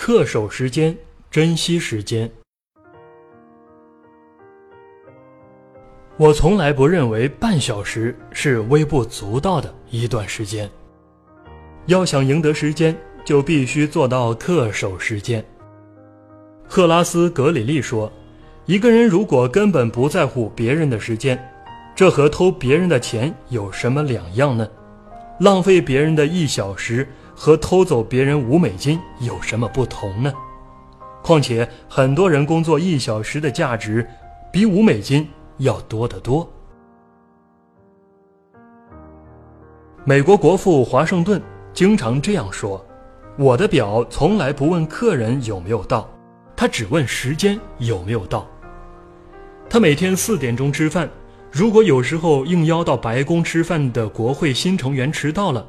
恪守时间，珍惜时间。我从来不认为半小时是微不足道的一段时间。要想赢得时间，就必须做到恪守时间。赫拉斯·格里利说：“一个人如果根本不在乎别人的时间，这和偷别人的钱有什么两样呢？浪费别人的一小时。”和偷走别人五美金有什么不同呢？况且很多人工作一小时的价值比五美金要多得多。美国国父华盛顿经常这样说：“我的表从来不问客人有没有到，他只问时间有没有到。”他每天四点钟吃饭，如果有时候应邀到白宫吃饭的国会新成员迟到了。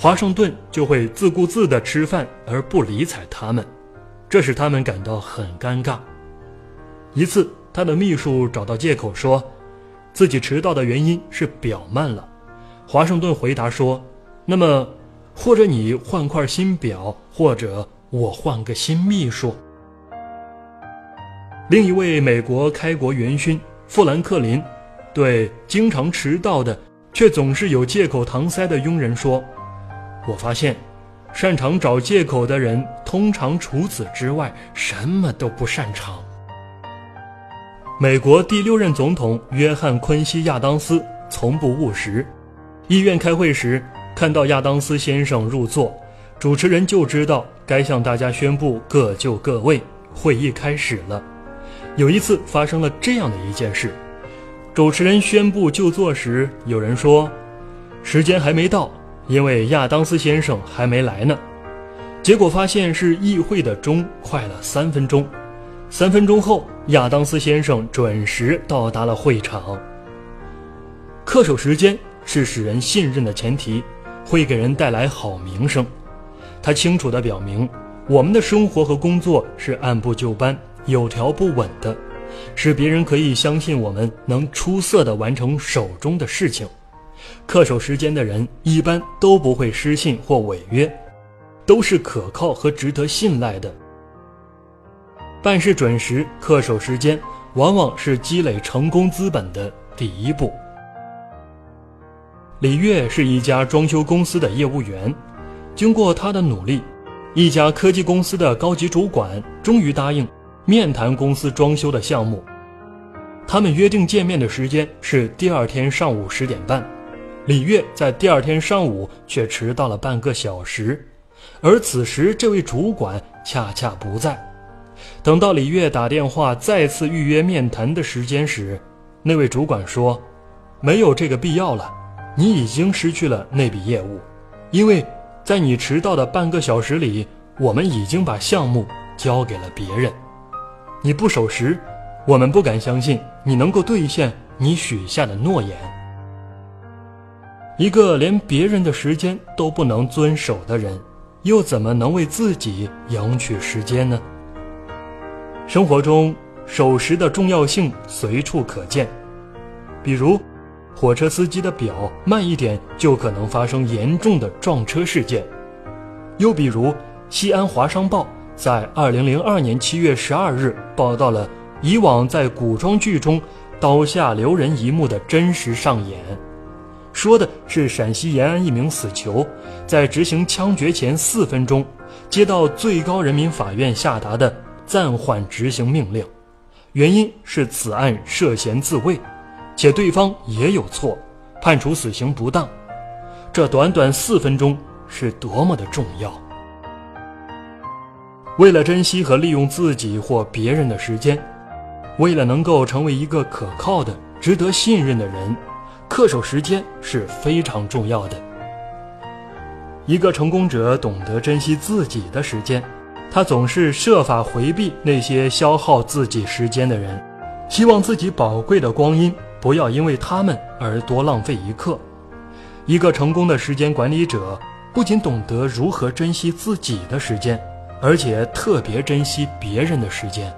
华盛顿就会自顾自地吃饭而不理睬他们，这使他们感到很尴尬。一次，他的秘书找到借口说，自己迟到的原因是表慢了。华盛顿回答说：“那么，或者你换块新表，或者我换个新秘书。”另一位美国开国元勋富兰克林对经常迟到的却总是有借口搪塞的佣人说。我发现，擅长找借口的人，通常除此之外什么都不擅长。美国第六任总统约翰·昆西亚当斯从不务实。议院开会时，看到亚当斯先生入座，主持人就知道该向大家宣布各就各位，会议开始了。有一次发生了这样的一件事：主持人宣布就座时，有人说：“时间还没到。”因为亚当斯先生还没来呢，结果发现是议会的钟快了三分钟。三分钟后，亚当斯先生准时到达了会场。恪守时间是使人信任的前提，会给人带来好名声。他清楚地表明，我们的生活和工作是按部就班、有条不紊的，使别人可以相信我们能出色地完成手中的事情。恪守时间的人一般都不会失信或违约，都是可靠和值得信赖的。办事准时、恪守时间，往往是积累成功资本的第一步。李月是一家装修公司的业务员，经过他的努力，一家科技公司的高级主管终于答应面谈公司装修的项目。他们约定见面的时间是第二天上午十点半。李月在第二天上午却迟到了半个小时，而此时这位主管恰恰不在。等到李月打电话再次预约面谈的时间时，那位主管说：“没有这个必要了，你已经失去了那笔业务，因为在你迟到的半个小时里，我们已经把项目交给了别人。你不守时，我们不敢相信你能够兑现你许下的诺言。”一个连别人的时间都不能遵守的人，又怎么能为自己赢取时间呢？生活中守时的重要性随处可见，比如火车司机的表慢一点就可能发生严重的撞车事件；又比如西安华商报在二零零二年七月十二日报道了以往在古装剧中刀下留人一幕的真实上演。说的是陕西延安一名死囚，在执行枪决前四分钟，接到最高人民法院下达的暂缓执行命令，原因是此案涉嫌自卫，且对方也有错，判处死刑不当。这短短四分钟是多么的重要！为了珍惜和利用自己或别人的时间，为了能够成为一个可靠的、值得信任的人。恪守时间是非常重要的。一个成功者懂得珍惜自己的时间，他总是设法回避那些消耗自己时间的人，希望自己宝贵的光阴不要因为他们而多浪费一刻。一个成功的时间管理者不仅懂得如何珍惜自己的时间，而且特别珍惜别人的时间，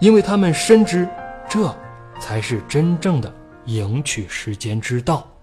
因为他们深知这才是真正的。赢取时间之道。